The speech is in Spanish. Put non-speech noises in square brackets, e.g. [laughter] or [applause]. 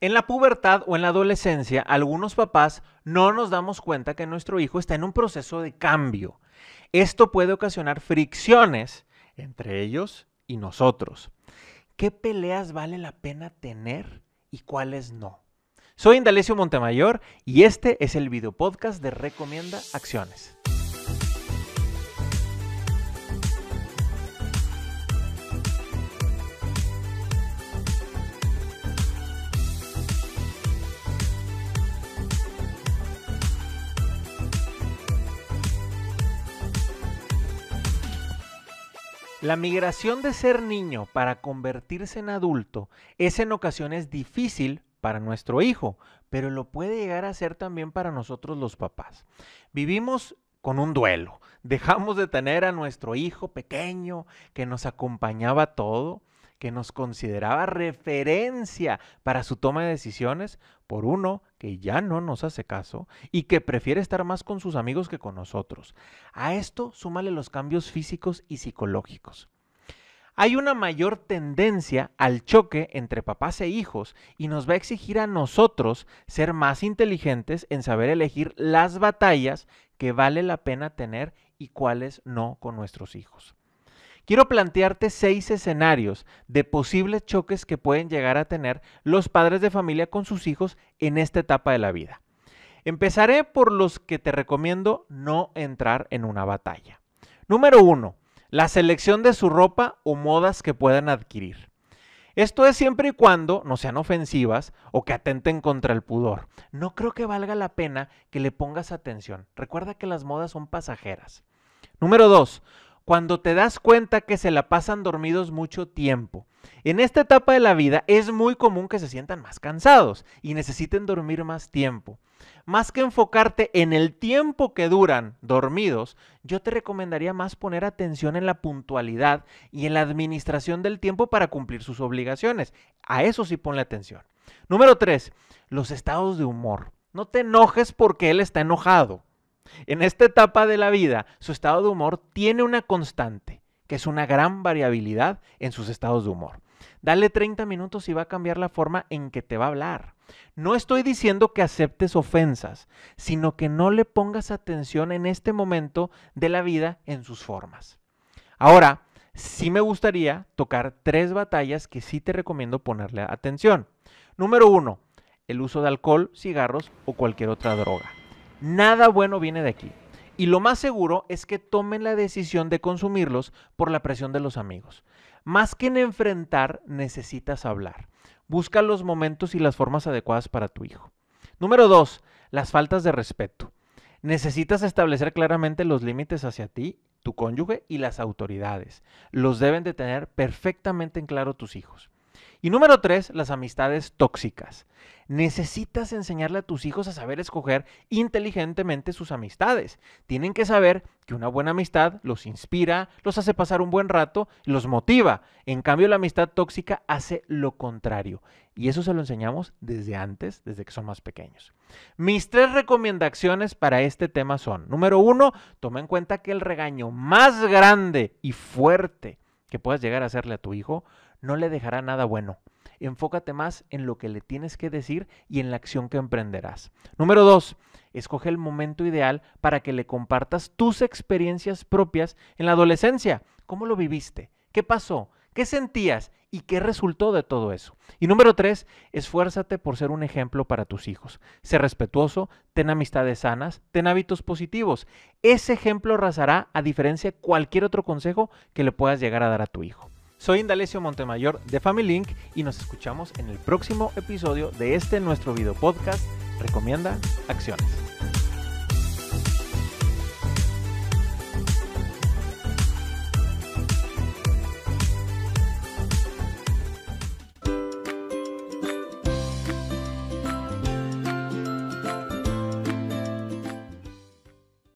En la pubertad o en la adolescencia, algunos papás no nos damos cuenta que nuestro hijo está en un proceso de cambio. Esto puede ocasionar fricciones entre ellos y nosotros. ¿Qué peleas vale la pena tener y cuáles no? Soy Indalecio Montemayor y este es el video podcast de Recomienda Acciones. La migración de ser niño para convertirse en adulto es en ocasiones difícil para nuestro hijo, pero lo puede llegar a ser también para nosotros los papás. Vivimos con un duelo. [laughs] Dejamos de tener a nuestro hijo pequeño que nos acompañaba todo, que nos consideraba referencia para su toma de decisiones, por uno que ya no nos hace caso y que prefiere estar más con sus amigos que con nosotros. A esto súmale los cambios físicos y psicológicos. Hay una mayor tendencia al choque entre papás e hijos y nos va a exigir a nosotros ser más inteligentes en saber elegir las batallas que vale la pena tener y cuáles no con nuestros hijos. Quiero plantearte seis escenarios de posibles choques que pueden llegar a tener los padres de familia con sus hijos en esta etapa de la vida. Empezaré por los que te recomiendo no entrar en una batalla. Número uno, la selección de su ropa o modas que puedan adquirir. Esto es siempre y cuando no sean ofensivas o que atenten contra el pudor. No creo que valga la pena que le pongas atención. Recuerda que las modas son pasajeras. Número dos, cuando te das cuenta que se la pasan dormidos mucho tiempo. En esta etapa de la vida es muy común que se sientan más cansados y necesiten dormir más tiempo. Más que enfocarte en el tiempo que duran dormidos, yo te recomendaría más poner atención en la puntualidad y en la administración del tiempo para cumplir sus obligaciones. A eso sí ponle atención. Número 3. Los estados de humor. No te enojes porque él está enojado. En esta etapa de la vida, su estado de humor tiene una constante, que es una gran variabilidad en sus estados de humor. Dale 30 minutos y va a cambiar la forma en que te va a hablar. No estoy diciendo que aceptes ofensas, sino que no le pongas atención en este momento de la vida en sus formas. Ahora, sí me gustaría tocar tres batallas que sí te recomiendo ponerle atención. Número uno, el uso de alcohol, cigarros o cualquier otra droga. Nada bueno viene de aquí. Y lo más seguro es que tomen la decisión de consumirlos por la presión de los amigos. Más que en enfrentar, necesitas hablar. Busca los momentos y las formas adecuadas para tu hijo. Número dos, las faltas de respeto. Necesitas establecer claramente los límites hacia ti, tu cónyuge y las autoridades. Los deben de tener perfectamente en claro tus hijos. Y número tres, las amistades tóxicas. Necesitas enseñarle a tus hijos a saber escoger inteligentemente sus amistades. Tienen que saber que una buena amistad los inspira, los hace pasar un buen rato, los motiva. En cambio, la amistad tóxica hace lo contrario. Y eso se lo enseñamos desde antes, desde que son más pequeños. Mis tres recomendaciones para este tema son, número uno, toma en cuenta que el regaño más grande y fuerte que puedas llegar a hacerle a tu hijo no le dejará nada bueno. Enfócate más en lo que le tienes que decir y en la acción que emprenderás. Número dos, escoge el momento ideal para que le compartas tus experiencias propias en la adolescencia. ¿Cómo lo viviste? ¿Qué pasó? ¿Qué sentías? ¿Y qué resultó de todo eso? Y número tres, esfuérzate por ser un ejemplo para tus hijos. Sé respetuoso, ten amistades sanas, ten hábitos positivos. Ese ejemplo arrasará a diferencia de cualquier otro consejo que le puedas llegar a dar a tu hijo. Soy Indalecio Montemayor de Family Link y nos escuchamos en el próximo episodio de este nuestro video podcast Recomienda Acciones.